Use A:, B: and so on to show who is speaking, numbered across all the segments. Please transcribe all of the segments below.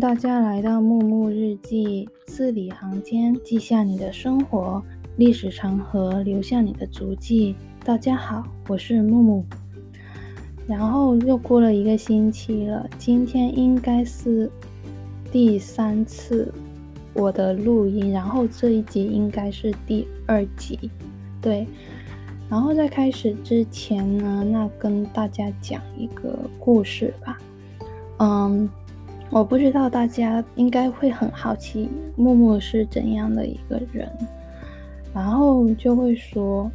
A: 大家来到木木日记，字里行间记下你的生活，历史长河留下你的足迹。大家好，我是木木。然后又过了一个星期了，今天应该是第三次我的录音，然后这一集应该是第二集，对。然后在开始之前呢，那跟大家讲一个故事吧。嗯，我不知道大家应该会很好奇木木是怎样的一个人，然后就会说，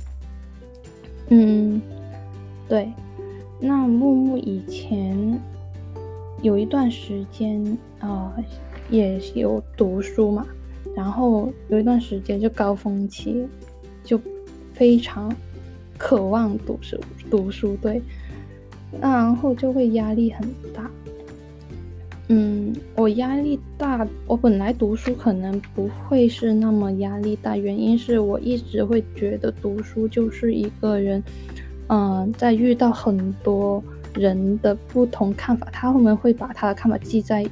A: 嗯，对。那木木以前有一段时间啊、呃，也有读书嘛，然后有一段时间就高峰期，就非常渴望读书，读书对，那然后就会压力很大。嗯，我压力大，我本来读书可能不会是那么压力大，原因是我一直会觉得读书就是一个人。嗯，在遇到很多人的不同看法，他们会把他的看法记在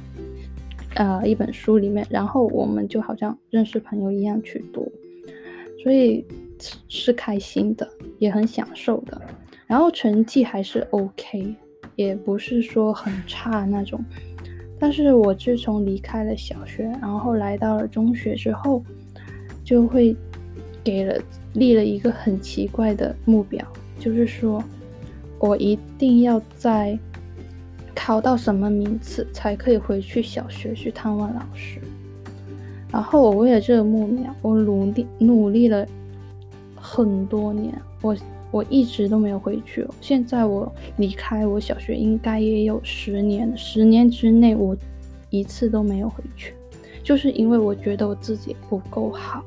A: 呃一本书里面，然后我们就好像认识朋友一样去读，所以是开心的，也很享受的。然后成绩还是 OK，也不是说很差那种。但是我自从离开了小学，然后来到了中学之后，就会给了立了一个很奇怪的目标。就是说，我一定要在考到什么名次才可以回去小学去探望老师。然后我为了这个目标，我努力努力了很多年，我我一直都没有回去。现在我离开我小学应该也有十年，十年之内我一次都没有回去，就是因为我觉得我自己不够好，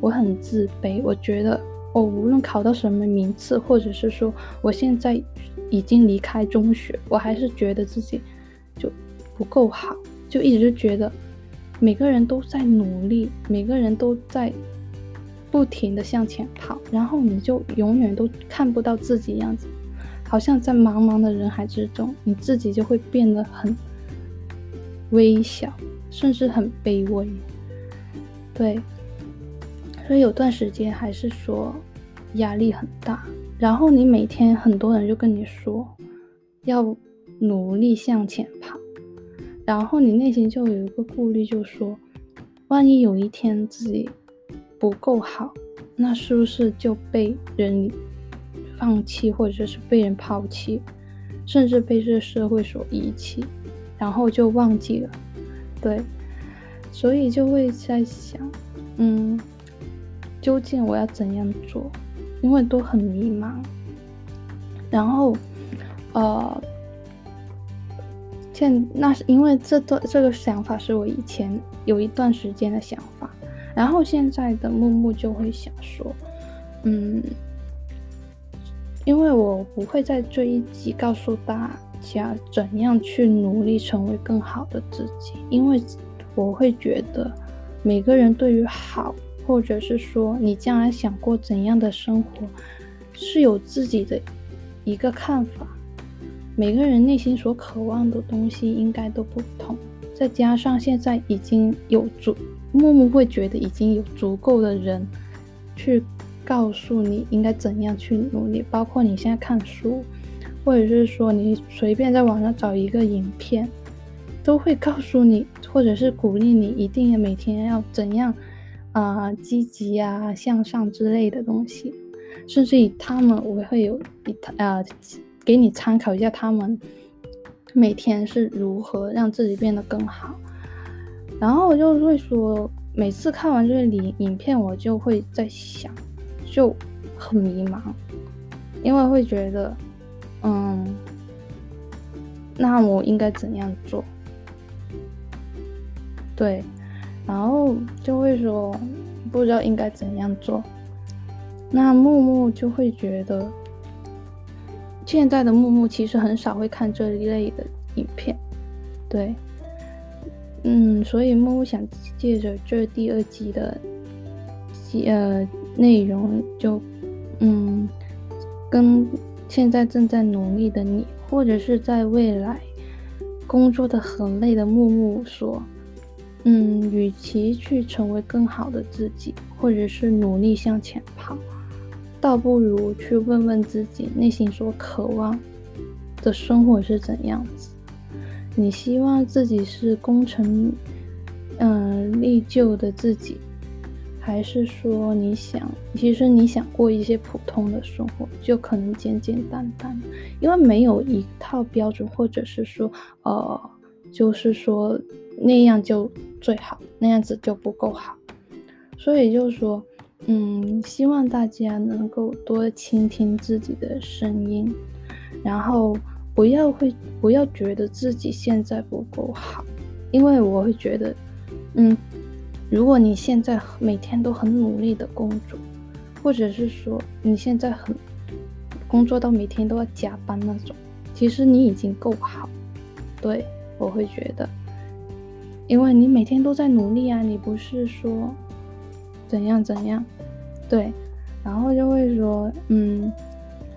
A: 我很自卑，我觉得。我无论考到什么名次，或者是说我现在已经离开中学，我还是觉得自己就不够好，就一直觉得每个人都在努力，每个人都在不停地向前跑，然后你就永远都看不到自己样子，好像在茫茫的人海之中，你自己就会变得很微小，甚至很卑微，对。所以有段时间还是说压力很大，然后你每天很多人就跟你说要努力向前跑，然后你内心就有一个顾虑，就说万一有一天自己不够好，那是不是就被人放弃，或者是被人抛弃，甚至被这社会所遗弃，然后就忘记了，对，所以就会在想，嗯。究竟我要怎样做？因为都很迷茫。然后，呃，现那是因为这段这个想法是我以前有一段时间的想法。然后现在的木木就会想说，嗯，因为我不会在这一集告诉大家怎样去努力成为更好的自己，因为我会觉得每个人对于好。或者是说，你将来想过怎样的生活，是有自己的一个看法。每个人内心所渴望的东西应该都不同。再加上现在已经有主，木木会觉得已经有足够的人去告诉你应该怎样去努力。包括你现在看书，或者是说你随便在网上找一个影片，都会告诉你，或者是鼓励你一定要每天要怎样。啊、积极啊，向上之类的东西，甚至以他们，我会有一呃，给你参考一下他们每天是如何让自己变得更好。然后我就会说，每次看完这个影影片，我就会在想，就很迷茫，因为会觉得，嗯，那我应该怎样做？对。然后就会说不知道应该怎样做，那木木就会觉得现在的木木其实很少会看这一类的影片，对，嗯，所以木木想借着这第二集的呃内容就，嗯跟现在正在努力的你，或者是在未来工作的很累的木木说：“嗯，与其去成为更好的自己，或者是努力向前跑，倒不如去问问自己内心所渴望的生活是怎样子。你希望自己是功成嗯立就的自己。”还是说你想，其实你想过一些普通的生活，就可能简简单单，因为没有一套标准，或者是说，呃，就是说那样就最好，那样子就不够好。所以就是说，嗯，希望大家能够多倾听自己的声音，然后不要会不要觉得自己现在不够好，因为我会觉得，嗯。如果你现在每天都很努力的工作，或者是说你现在很工作到每天都要加班那种，其实你已经够好。对，我会觉得，因为你每天都在努力啊，你不是说怎样怎样，对，然后就会说，嗯，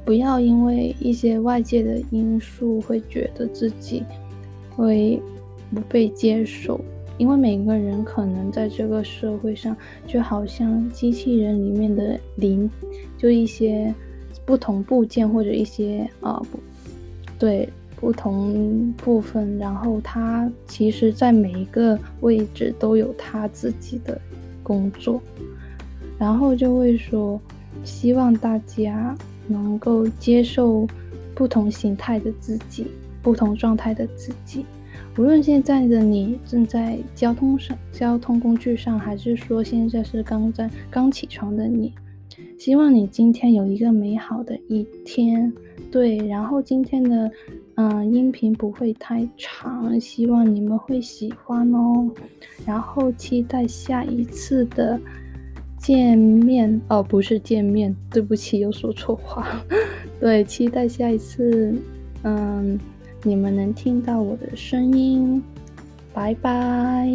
A: 不要因为一些外界的因素会觉得自己会不被接受。因为每个人可能在这个社会上，就好像机器人里面的零，就一些不同部件或者一些啊不，对，不同部分，然后他其实在每一个位置都有他自己的工作，然后就会说，希望大家能够接受不同形态的自己，不同状态的自己。无论现在的你正在交通上、交通工具上，还是说现在是刚在刚起床的你，希望你今天有一个美好的一天。对，然后今天的嗯、音频不会太长，希望你们会喜欢哦。然后期待下一次的见面哦，不是见面，对不起，又说错话。对，期待下一次，嗯。你们能听到我的声音，拜拜。